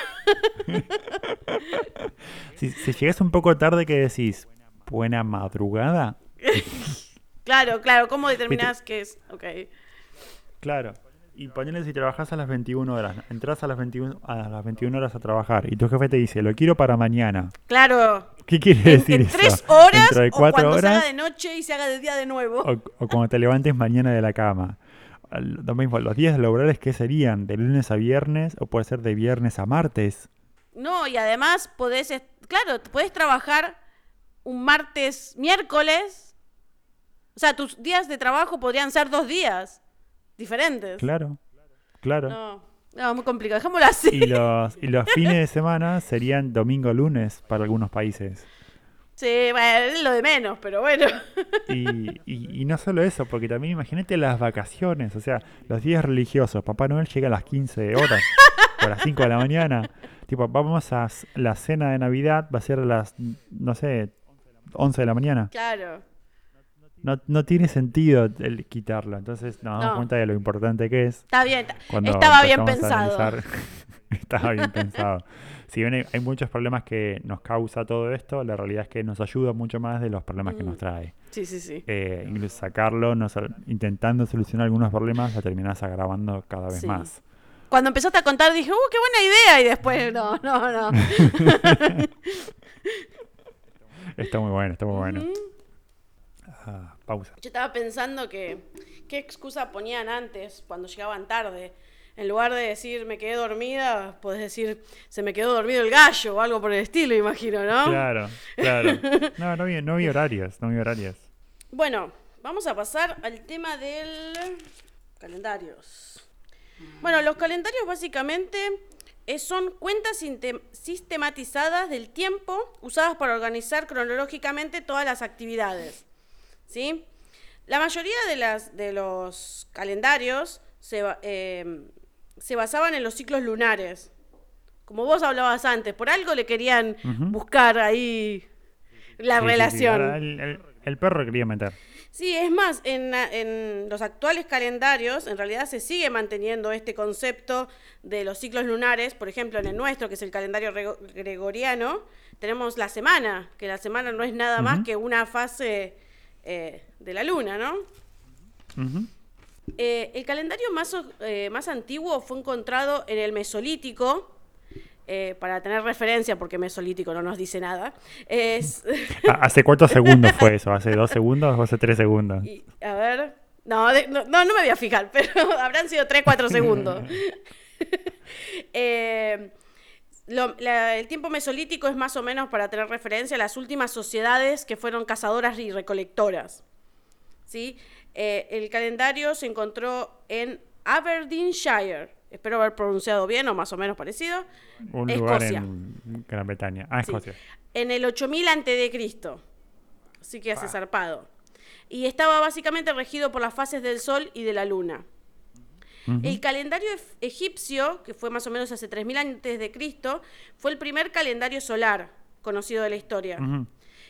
<laughs> Si, si llegas un poco tarde, ¿qué decís? Buena madrugada. <laughs> Claro, claro, ¿cómo determinás qué es? Ok. Claro. Y ponele si trabajas a las 21 horas, entras a las 21, a las 21 horas a trabajar y tu jefe te dice, lo quiero para mañana. Claro. ¿Qué quiere decir en eso? tres horas ¿Dentro de o cuatro cuando se horas? haga de noche y se haga de día de nuevo. O, o cuando te levantes mañana de la cama. Al- Lo mismo, los días laborales, ¿qué serían? ¿De lunes a viernes o puede ser de viernes a martes? No, y además podés, claro, podés trabajar un martes, miércoles. O sea, tus días de trabajo podrían ser dos días diferentes. Claro. Claro. No, no, muy complicado. Dejémoslo así. Y los, y los <laughs> fines de semana serían domingo-lunes para algunos países. Sí, bueno, es lo de menos, pero bueno. Y, y- y no solo eso, porque también imagínate las vacaciones, o sea, los días religiosos. Papá Noel llega a las 15 horas, o a las 5 de la mañana. Tipo, vamos a la cena de Navidad, va a ser a las, no sé, 11 de la mañana. Claro. No, no tiene sentido el quitarlo. Entonces nos damos No. cuenta de lo importante que es. Está bien. Estaba bien pensado. <laughs> Estaba bien pensado. Si bien hay, hay muchos problemas que nos causa todo esto, la realidad es que nos ayuda mucho más de los problemas que nos trae. Sí, sí, sí. Eh, incluso sacarlo, nos- intentando solucionar algunos problemas, la terminás agravando cada vez Sí. más. Cuando empezaste a contar dije, ¡uh, qué buena idea! Y después, <laughs> no, no, no. Está muy bueno, está muy bueno. Pausa. Yo estaba pensando que, ¿qué excusa ponían antes cuando llegaban tarde? En lugar de decir, me quedé dormida, podés decir, se me quedó dormido el gallo o algo por el estilo, imagino, ¿no? Claro, claro. <laughs> No, no vi, no vi horarios, no vi horarios. Bueno, vamos a pasar al tema del calendarios. Bueno, los calendarios básicamente eh, son cuentas sistematizadas del tiempo usadas para organizar cronológicamente todas las actividades. ¿Sí? La mayoría de, las, de los calendarios se, eh, se basaban en los ciclos lunares. Como vos hablabas antes, por algo le querían buscar ahí la Sí, sí, sí. relación. El, el- el perro quería meter. Sí, es más, en, en los actuales calendarios en realidad se sigue manteniendo este concepto de los ciclos lunares. Por ejemplo, en el nuestro, que es el calendario rego- gregoriano, tenemos la semana, que la semana no es nada más que una fase eh, de la luna, ¿no? Eh, el calendario más, eh, más antiguo fue encontrado en el Mesolítico, para tener referencia, porque Mesolítico no nos dice nada. Es, Ah, ¿Hace cuántos <laughs> segundos fue eso? ¿Hace dos segundos o hace tres segundos? y, a ver, no, de- no, no, no me voy a fijar, <laughs> pero habrán sido 3, 4 segundos. <laughs> Eh, lo- la- el tiempo mesolítico es más o menos para tener referencia a las últimas sociedades que fueron cazadoras y recolectoras. ¿sí? Eh, el calendario se encontró en Aberdeenshire. Espero haber pronunciado bien o más o menos parecido. Un lugar Escocia. en Gran Bretaña. Ah, Sí. Escocia. En el 8000 antes de Cristo. Así que hace zarpado. Y estaba básicamente regido por las fases del Sol y de la Luna. El calendario egipcio, que fue más o menos hace 3000 antes de Cristo, fue el primer calendario solar conocido de la historia.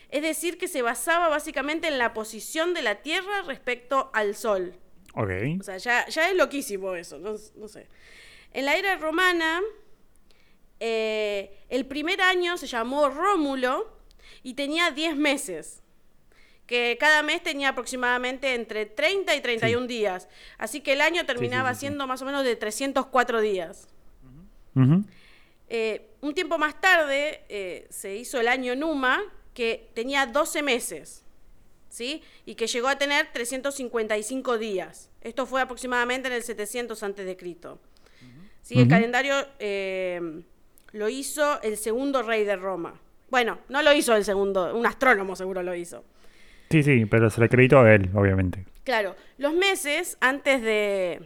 Es decir, que se basaba básicamente en la posición de la Tierra respecto al Sol. Ok. O sea, ya, ya es loquísimo eso, no, no sé. En la era romana, eh, el primer año se llamó Rómulo y tenía 10 meses. Que cada mes tenía aproximadamente entre 30 y 31 días. Así que el año terminaba sí, sí. siendo más o menos de 304 días. Eh, un tiempo más tarde eh, se hizo el año Numa, que tenía 12 meses, ¿sí? Y que llegó a tener 355 días. Esto fue aproximadamente en el 700 antes de Cristo. ¿Sí? El calendario eh, lo hizo el segundo rey de Roma. Bueno, no lo hizo el segundo, un astrónomo seguro lo hizo. Sí, sí, pero se le acreditó a él, obviamente. Claro, los meses antes de...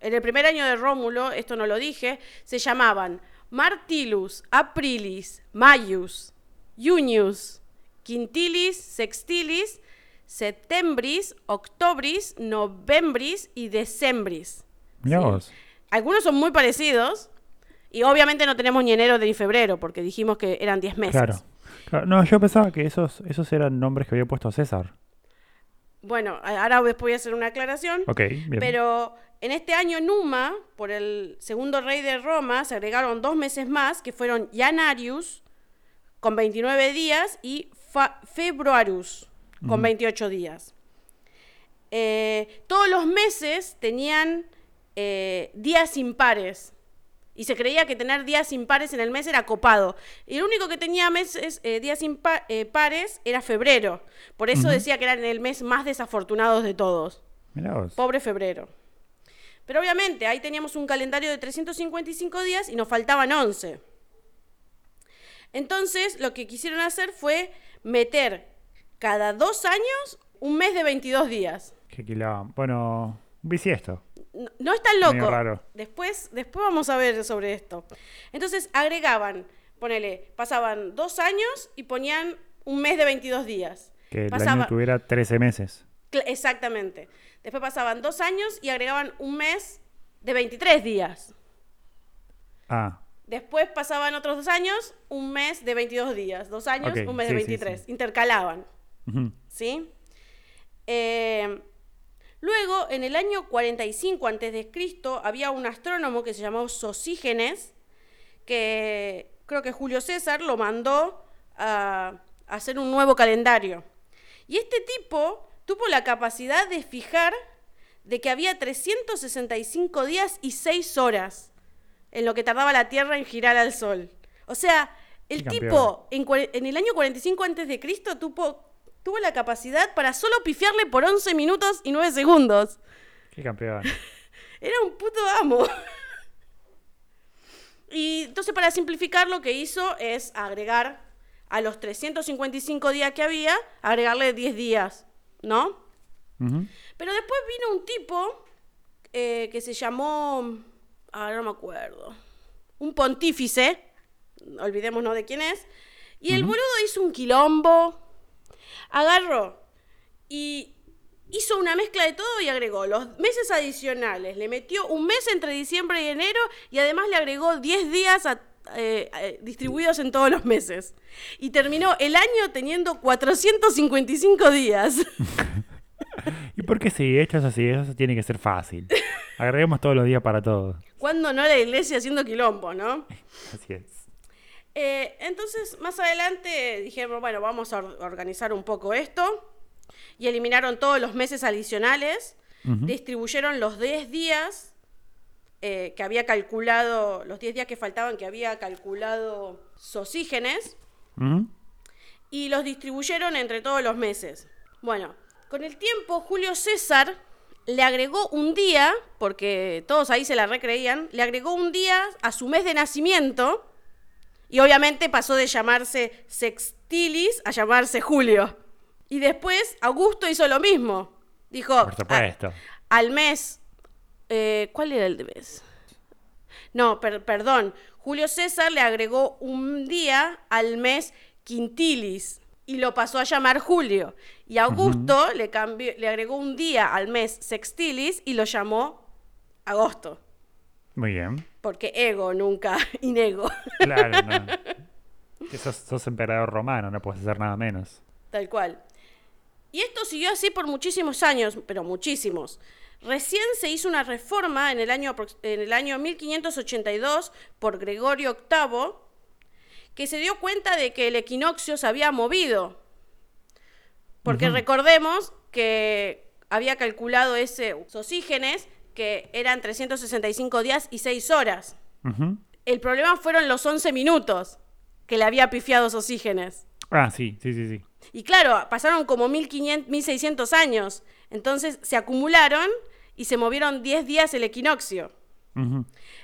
En el primer año de Rómulo, esto no lo dije, se llamaban Martilus, Aprilis, Maius, Junius, Quintilis, Sextilis, Septembris, Octobris, Novembris y Decembris. Sí. Algunos son muy parecidos y obviamente no tenemos ni enero ni febrero porque dijimos que eran 10 meses. Claro. Claro, No, yo pensaba que esos, esos eran nombres que había puesto César. Bueno, ahora después voy a hacer una aclaración. Ok, bien. Pero en este año Numa, por el segundo rey de Roma, se agregaron dos meses más, que fueron Janarius, con 29 días, y Fa- Februarus, con 28 días. Eh, todos los meses tenían eh, días impares. Y se creía que tener días impares en el mes era copado. Y el único que tenía meses, eh, días impares era febrero. Por eso decía que era el mes más desafortunado de todos. Pobre febrero. Pero obviamente ahí teníamos un calendario de 355 días y nos faltaban 11. Entonces lo que quisieron hacer fue meter cada dos años un mes de 22 días. Qué quilombo. Bueno, un bisiesto. No, no es tan loco. raro. Después, después vamos a ver sobre esto. Entonces agregaban, ponele, pasaban dos años y ponían un mes de 22 días. Que el Pasaba- año tuviera 13 meses. Exactamente. Después pasaban dos años y agregaban un mes de 23 días. Ah, Después pasaban otros dos años, un mes de 22 días. Dos años, un mes sí, de sí, 23. sí. Intercalaban. ¿Sí? Eh, luego, en el año 45 a.C., había un astrónomo que se llamó Sosígenes, que creo que Julio César lo mandó a, hacer un nuevo calendario. Y este tipo tuvo la capacidad de fijar de que había 365 días y 6 horas en lo que tardaba la Tierra en girar al Sol. O sea, el tipo en, en el año 45 antes de Cristo tuvo, tuvo la capacidad para solo pifiarle por 11 minutos y 9 segundos. Qué campeón. <laughs> Era un puto amo. <laughs> Y entonces para simplificar lo que hizo es agregar a los 355 días que había, agregarle 10 días, ¿no? Pero después vino un tipo eh, que se llamó, ahora no me acuerdo, un pontífice, olvidémonos de quién es, y el boludo hizo un quilombo, agarró y hizo una mezcla de todo y agregó los meses adicionales, le metió un mes entre diciembre y enero y además le agregó 10 días a- eh, eh, distribuidos en todos los meses. Y terminó el año teniendo 455 días. <laughs> ¿Y por qué sí? Hecho es así, eso tiene que ser fácil. Agreguemos todos los días para todos. Cuando no la iglesia haciendo quilombo, ¿no? <laughs> Así es. Eh, entonces, más adelante dijeron, bueno, vamos a or- organizar un poco esto. Y eliminaron todos los meses adicionales. Distribuyeron los 10 días eh, que había calculado, los 10 días que faltaban que había calculado Sosígenes. Y los distribuyeron entre todos los meses. Bueno, con el tiempo Julio César le agregó un día, porque todos ahí se la recreían, le agregó un día a su mes de nacimiento y obviamente pasó de llamarse Sextilis a llamarse Julio. Y después Augusto hizo lo mismo. Dijo, Por supuesto. "A- al mes, eh, ¿cuál era el de mes? No, per- perdón. Julio César le agregó un día al mes Quintilis y lo pasó a llamar Julio. Y Augusto le, cambió, le agregó un día al mes Sextilis y lo llamó Agosto. Muy bien. Porque ego nunca <laughs> inego. Claro, no. <laughs> Que sos, sos emperador romano, no puedes hacer nada menos. Tal cual. Y esto siguió así por muchísimos años, pero muchísimos. Recién se hizo una reforma en el año, en el año 1582 por Gregorio VIII, que se dio cuenta de que el equinoccio se había movido. Porque recordemos que había calculado ese Sosígenes, que eran 365 días y 6 horas. El problema fueron los 11 minutos que le había pifiado Sosígenes. Ah, sí, sí, sí, sí. Y claro, pasaron como 1500, 1600 años. Entonces se acumularon y se movieron 10 días el equinoccio.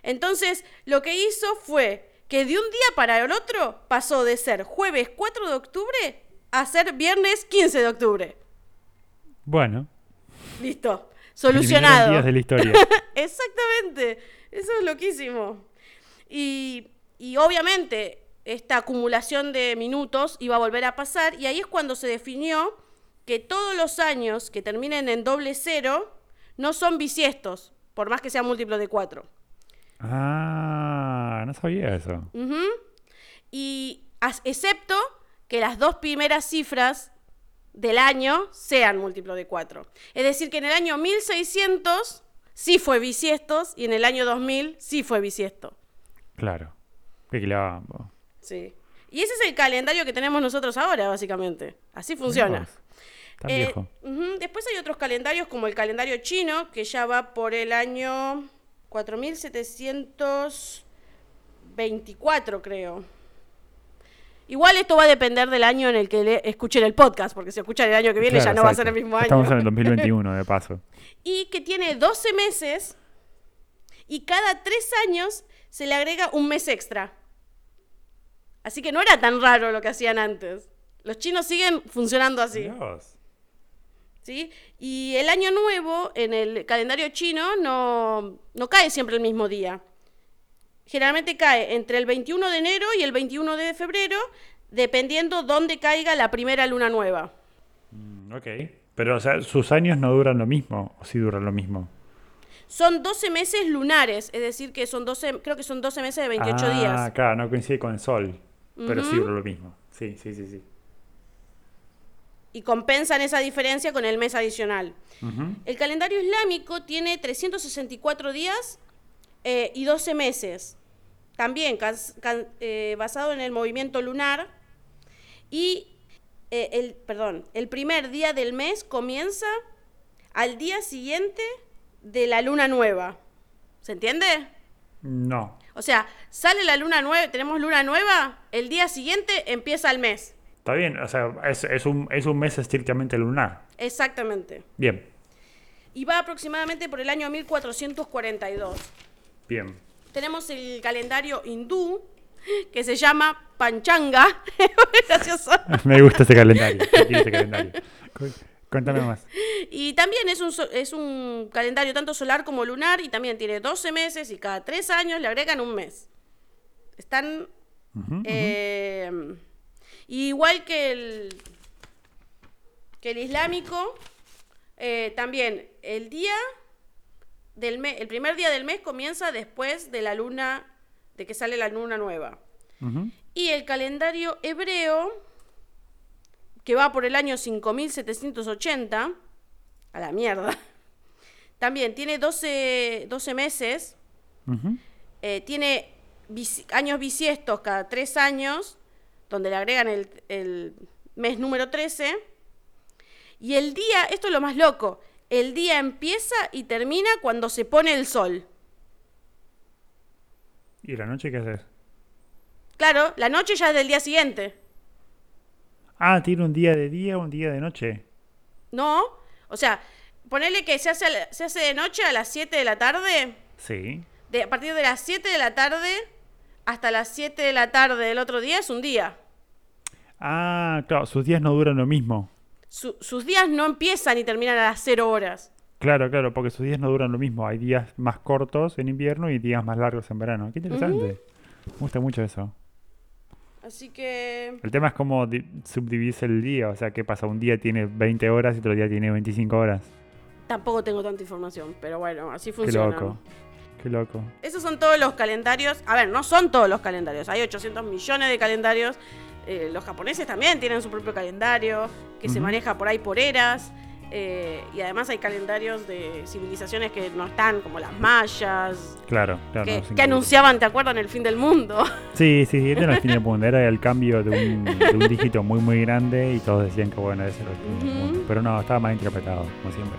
Entonces lo que hizo fue que de un día para el otro pasó de ser jueves 4 de octubre a ser viernes 15 de octubre. Bueno. Listo. Solucionado. días de la historia. <laughs> Exactamente. Eso es loquísimo. Y, y obviamente esta acumulación de minutos iba a volver a pasar y ahí es cuando se definió que todos los años que terminen en doble cero no son bisiestos, por más que sea múltiplo de cuatro. Ah, no sabía eso. Y excepto que las dos primeras cifras del año sean múltiplo de 4. Es decir, que en el año 1600 sí fue bisiestos y en el año 2000 sí fue bisiesto. Claro. Qué quilombo. Sí. Y ese es el calendario que tenemos nosotros ahora, básicamente. Así funciona. Tan Eh, viejo. Después hay otros calendarios como el calendario chino, que ya va por el año 4724, creo. Igual esto va a depender del año en el que le- escuchen el podcast, porque si escuchan el año que viene Claro, ya no va a ser el mismo año. Estamos en el <laughs> 2021, de paso. Y que tiene 12 meses y cada tres años se le agrega un mes extra. Así que no era tan raro lo que hacían antes. Los chinos siguen funcionando así. Dios. ¿sí? Y el año nuevo en el calendario chino no, no cae siempre el mismo día. Generalmente cae entre el 21 de enero y el 21 de febrero, dependiendo dónde caiga la primera luna nueva. Mm, ok. Pero, o sea, sus años no duran lo mismo, o sí duran lo mismo. Son 12 meses lunares, es decir, que son 12, creo que son 12 meses de 28 ah, días. claro, no coincide con el sol, pero sí dura lo mismo. Sí, sí, sí, sí. Y compensan esa diferencia con el mes adicional. El calendario islámico tiene 364 días eh, y 12 meses. También cas- can- eh, basado en el movimiento lunar. Y eh, el, perdón, el primer día del mes comienza al día siguiente de la luna nueva. ¿Se entiende? No. O sea, sale la luna nueva, tenemos luna nueva, el día siguiente empieza el mes. Está bien, o sea, es, es un, es un mes estrictamente lunar. Exactamente. Bien, Y va aproximadamente por el año 1442. bien. Tenemos el calendario hindú, que se llama Panchanga. <laughs> Gracioso. <laughs> Me gusta este calendario. este calendario. Cuéntame más. Y también es un, es un calendario tanto solar como lunar y también tiene 12 meses y cada 3 años le agregan un mes. Están eh, igual que el, que el islámico, eh, también el día del mes, el primer día del mes comienza después de la luna, de que sale la luna nueva. Y el calendario hebreo, que va por el año 5780, a la mierda, <laughs> también tiene 12, 12 meses, eh, tiene bis- años bisiestos cada tres años, donde le agregan el, el mes número 13. Y el día, esto es lo más loco, el día empieza y termina cuando se pone el sol. ¿Y la noche qué haces? Claro, la noche ya es del día siguiente. Ah, tiene un día de día, un día de noche. ¿No? O sea, ponerle que se hace, se hace de noche a las 7 de la tarde. Sí. De, a partir de las 7 de la tarde hasta las 7 de la tarde del otro día es un día. Ah, claro, sus días no duran lo mismo. Su- sus días no empiezan y terminan a las 0 horas. Claro, claro, porque sus días no duran lo mismo. Hay días más cortos en invierno y días más largos en verano. Qué interesante. Me gusta mucho eso. Así que... El tema es cómo di- subdividirse el día. O sea, ¿qué pasa? Un día tiene 20 horas y otro día tiene 25 horas. Tampoco tengo tanta información, pero bueno, así Qué funciona. loco. Qué loco. Esos son todos los calendarios. A ver, no son todos los calendarios. Hay 800 millones de calendarios. Eh, los japoneses también tienen su propio calendario que se maneja por ahí por eras. Eh, y además hay calendarios de civilizaciones que no están, como las mayas, Claro, claro. que, no, anunciaban, ¿te acuerdan? El fin del mundo. <laughs> Sí, sí, sí. Este era el fin del mundo. Era el cambio de un, de un dígito muy, muy grande y todos decían que, bueno, ese era el fin del mundo. Pero no, estaba mal interpretado, como siempre.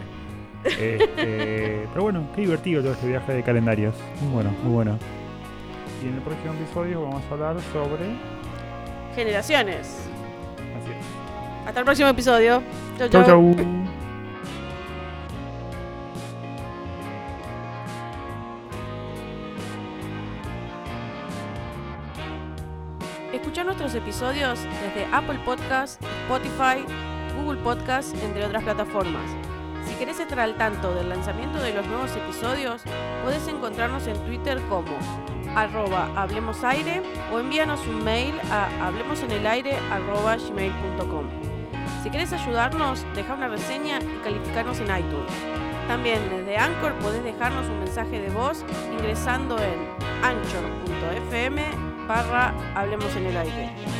Este, <laughs> pero bueno, qué divertido todo este viaje de calendarios. Muy bueno, muy bueno. Y en el próximo episodio vamos a hablar sobre... Generaciones. Así es. Hasta el próximo episodio. Chau, Chau, chau. chau. Escuchar nuestros episodios desde Apple Podcast, Spotify, Google Podcast, entre otras plataformas. Si querés estar al tanto del lanzamiento de los nuevos episodios, podés encontrarnos en Twitter como arroba hablemosaire o envíanos un mail a hablemosenelaire arroba gmail.com. Si querés ayudarnos, deja una reseña y calificarnos en iTunes. También desde Anchor podés dejarnos un mensaje de voz ingresando en anchor.fm barra Hablemos en el Aire.